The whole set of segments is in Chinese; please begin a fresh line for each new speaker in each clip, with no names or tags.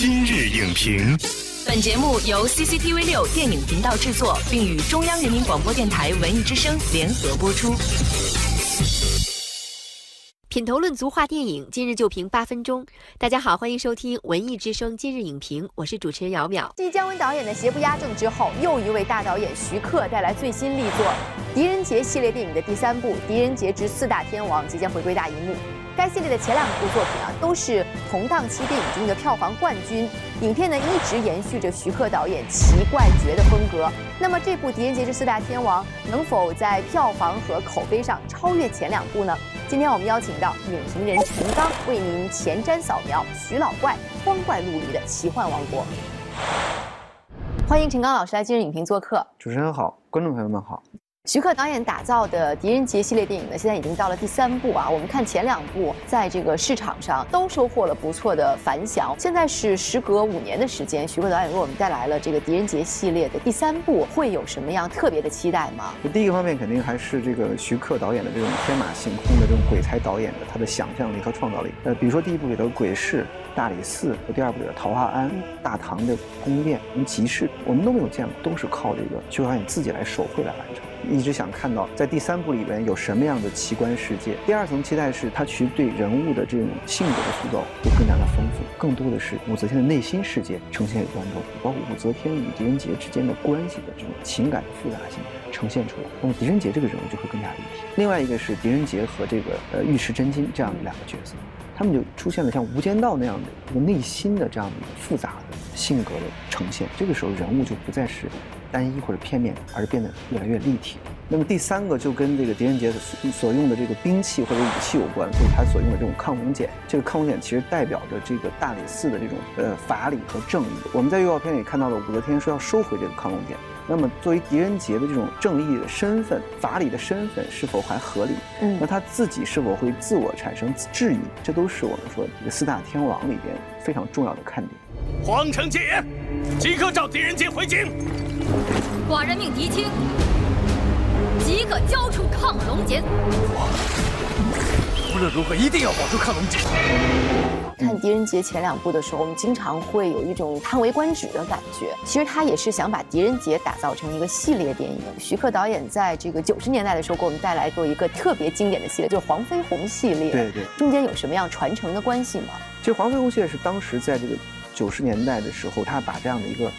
今日影评，
本节目由 CCTV 六电影频道制作，并与中央人民广播电台文艺之声联合播出。
品头论足话电影，今日就评八分钟。大家好，欢迎收听文艺之声今日影评，我是主持人姚淼。
继姜文导演的《邪不压正》之后，又一位大导演徐克带来最新力作《狄仁杰》系列电影的第三部《狄仁杰之四大天王》即将回归大荧幕。该系列的前两部作品啊，都是同档期电影中的票房冠军。影片呢一直延续着徐克导演奇怪绝的风格。那么这部《狄仁杰之四大天王》能否在票房和口碑上超越前两部呢？今天我们邀请到影评人陈刚为您前瞻扫描徐老怪光怪陆离的奇幻王国。欢迎陈刚老师来今日影评做客。
主持人好，观众朋友们好。
徐克导演打造的《狄仁杰》系列电影呢，现在已经到了第三部啊。我们看前两部在这个市场上都收获了不错的反响。现在是时隔五年的时间，徐克导演为我们带来了这个《狄仁杰》系列的第三部，会有什么样特别的期待吗？
第一个方面肯定还是这个徐克导演的这种天马行空的这种鬼才导演的他的想象力和创造力。呃，比如说第一部里的鬼市、大理寺和第二部里的桃花庵、大唐的宫殿、集市，我们都没有见过，都是靠这个徐克导演自己来手绘来完成。一直想看到在第三部里边有什么样的奇观世界。第二层期待是他其实对人物的这种性格的塑造会更加的丰富，更多的是武则天的内心世界呈现给观众，包括武则天与狄仁杰之间的关系的这种情感的复杂性呈现出来。那么狄仁杰这个人物就会更加立体。另外一个是狄仁杰和这个呃尉迟真金这样的两个角色，他们就出现了像《无间道》那样的一个内心的这样的一个复杂的性格的呈现。这个时候人物就不再是。单一或者片面，而是变得越来越立体。那么第三个就跟这个狄仁杰所所用的这个兵器或者武器有关，就是他所用的这种抗龙锏。这个抗龙锏其实代表着这个大理寺的这种呃法理和正义。我们在预告片里看到了武则天说要收回这个抗龙锏。那么作为狄仁杰的这种正义的身份、法理的身份是否还合理？嗯，那他自己是否会自我产生质疑？这都是我们说这个四大天王里边非常重要的看点。
皇城戒严，即刻召狄仁杰回京。
寡人命狄青即刻交出亢龙锏。
无论如何，一定要保住亢龙锏。
看狄仁杰前两部的时候，我们经常会有一种叹为观止的感觉。其实他也是想把狄仁杰打造成一个系列电影。徐克导演在这个九十年代的时候，给我们带来过一个特别经典的系列，就是黄飞鸿系列。
对对。
中间有什么样传承的关系吗？
其实黄飞鸿系列是当时在这个九十年代的时候，他把这样的一个。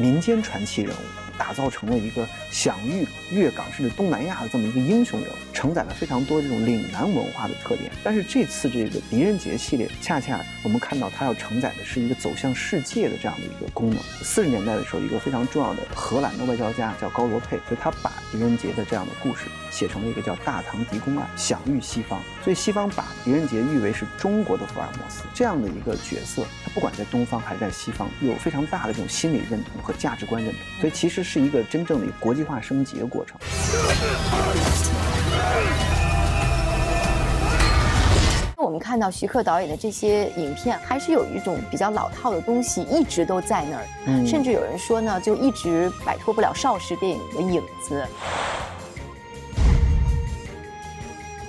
民间传奇人物打造成了一个享誉粤港甚至东南亚的这么一个英雄人物，承载了非常多这种岭南文化的特点。但是这次这个狄仁杰系列，恰恰我们看到它要承载的是一个走向世界的这样的一个功能。四十年代的时候，一个非常重要的荷兰的外交家叫高罗佩，就他把狄仁杰的这样的故事写成了一个叫《大唐狄公案》，享誉西方。所以西方把狄仁杰誉为是中国的福尔摩斯这样的一个角色，不管在东方还是在西方，有非常大的这种心理认同。和价值观认同，所以其实是一个真正的国际化升级的过程。
我们看到徐克导演的这些影片，还是有一种比较老套的东西一直都在那儿，甚至有人说呢，就一直摆脱不了邵氏电影的影子。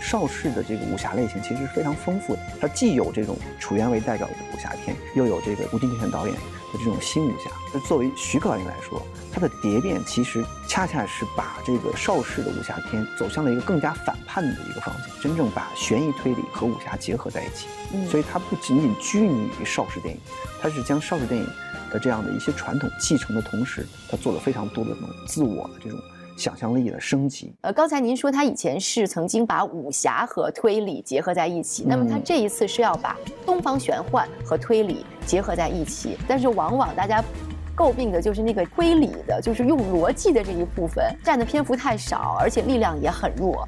邵氏的这个武侠类型其实是非常丰富的，它既有这种楚原为代表的武侠片，又有这个吴金泉导演的这种新武侠。那作为徐克导演来说，他的蝶变其实恰恰是把这个邵氏的武侠片走向了一个更加反叛的一个方向，真正把悬疑推理和武侠结合在一起。所以它不仅仅拘泥于邵氏电影，它是将邵氏电影的这样的一些传统继承的同时，他做了非常多的这种自我的这种。想象力的升级。
呃，刚才您说他以前是曾经把武侠和推理结合在一起，那么他这一次是要把东方玄幻和推理结合在一起，但是往往大家诟病的就是那个推理的，就是用逻辑的这一部分占的篇幅太少，而且力量也很弱。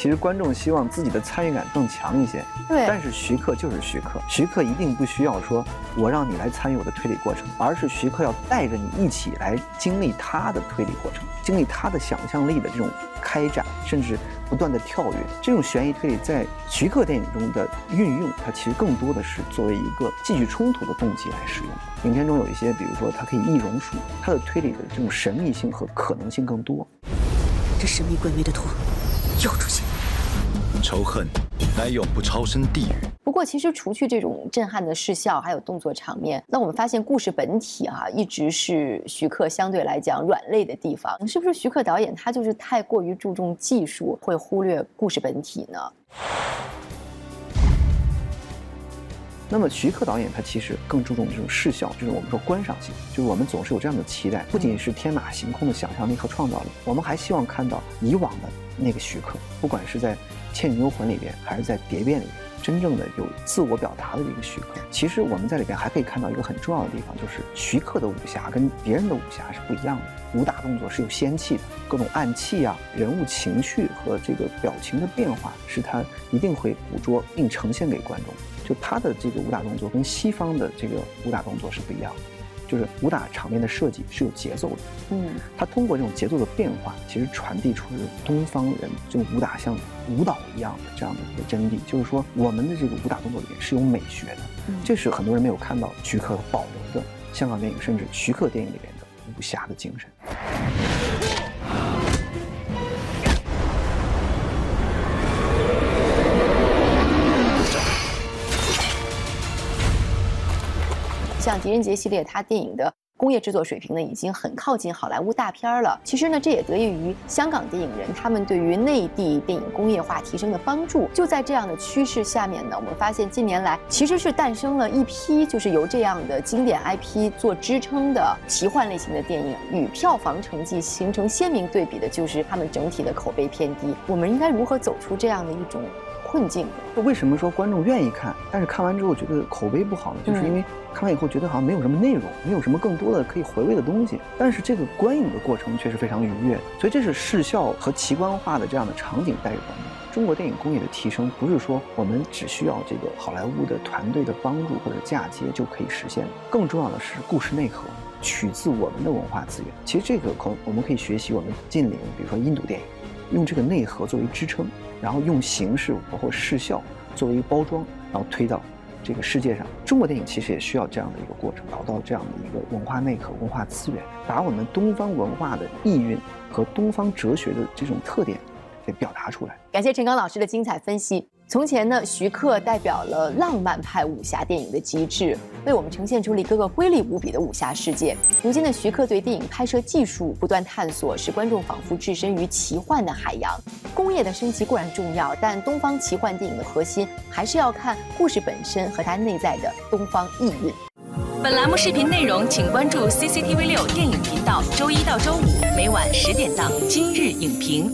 其实观众希望自己的参与感更强一些，
对。
但是徐克就是徐克，徐克一定不需要说我让你来参与我的推理过程，而是徐克要带着你一起来经历他的推理过程，经历他的想象力的这种开展，甚至不断的跳跃。这种悬疑推理在徐克电影中的运用，它其实更多的是作为一个继续冲突的动机来使用。影片中有一些，比如说它可以易容术，它的推理的这种神秘性和可能性更多。
这神秘诡秘的图又出现。
仇恨乃永不超生地狱。
不过。过其实除去这种震撼的视效，还有动作场面，那我们发现故事本体哈、一直是徐克相对来讲软肋的地方。是不是徐克导演他就是太过于注重技术，会忽略故事本体呢？
那么徐克导演他其实更注重这种视效，就是我们说观赏性，就是我们总是有这样的期待，不仅是天马行空的想象力和创造力，我们还希望看到以往的那个徐克，不管是在《倩女幽魂》里边，还是在《蝶变》里边，真正的有自我表达的这个徐克。其实我们在里边还可以看到一个很重要的地方，就是徐克的武侠跟别人的武侠是不一样的，武打动作是有仙气的，各种暗器啊、人物情绪和这个表情的变化，是他一定会捕捉并呈现给观众。就他的这个武打动作跟西方的这个武打动作是不一样的，就是武打场面的设计是有节奏的。
嗯，
他通过这种节奏的变化，其实传递出了东方人这种武打像舞蹈一样的这样的一个真谛，就是说我们的这个武打动作里面是有美学的，这是很多人没有看到徐克保留的香港电影甚至徐克电影里面的武侠的精神。
像狄仁杰系列，它电影的工业制作水平呢，已经很靠近好莱坞大片了。其实呢，这也得益于香港电影人他们对于内地电影工业化提升的帮助。就在这样的趋势下面呢，我们发现近年来其实是诞生了一批就是由这样的经典 IP 做支撑的奇幻类型的电影，与票房成绩形成鲜明对比的，就是他们整体的口碑偏低。我们应该如何走出这样的一种困境呢？
为什么说观众愿意看，但是看完之后觉得口碑不好呢？就是因为看完以后觉得好像没有什么内容，没有什么更多的可以回味的东西。但是这个观影的过程却是非常愉悦的，所以这是视效和奇观化的这样的场景带给观众。中国电影工业的提升，不是说我们只需要这个好莱坞的团队的帮助或者嫁接就可以实现的，更重要的是故事内核。取自我们的文化资源，其实这个可我们可以学习我们近邻，比如说印度电影，用这个内核作为支撑，然后用形式包括视效作为一个包装，然后推到这个世界上。中国电影其实也需要这样的一个过程，找到这样的一个文化内核、文化资源，把我们东方文化的意蕴和东方哲学的这种特点给表达出来。
感谢陈刚老师的精彩分析。从前呢，徐克代表了浪漫派武侠电影的极致，为我们呈现出了一个个瑰丽无比的武侠世界。如今的徐克对电影拍摄技术不断探索，使观众仿佛置身于奇幻的海洋。工业的升级固然重要，但东方奇幻电影的核心还是要看故事本身和它内在的东方意蕴。
本栏目视频内容，请关注 CCTV 六电影频道，周一到周五每晚十点档《今日影评》。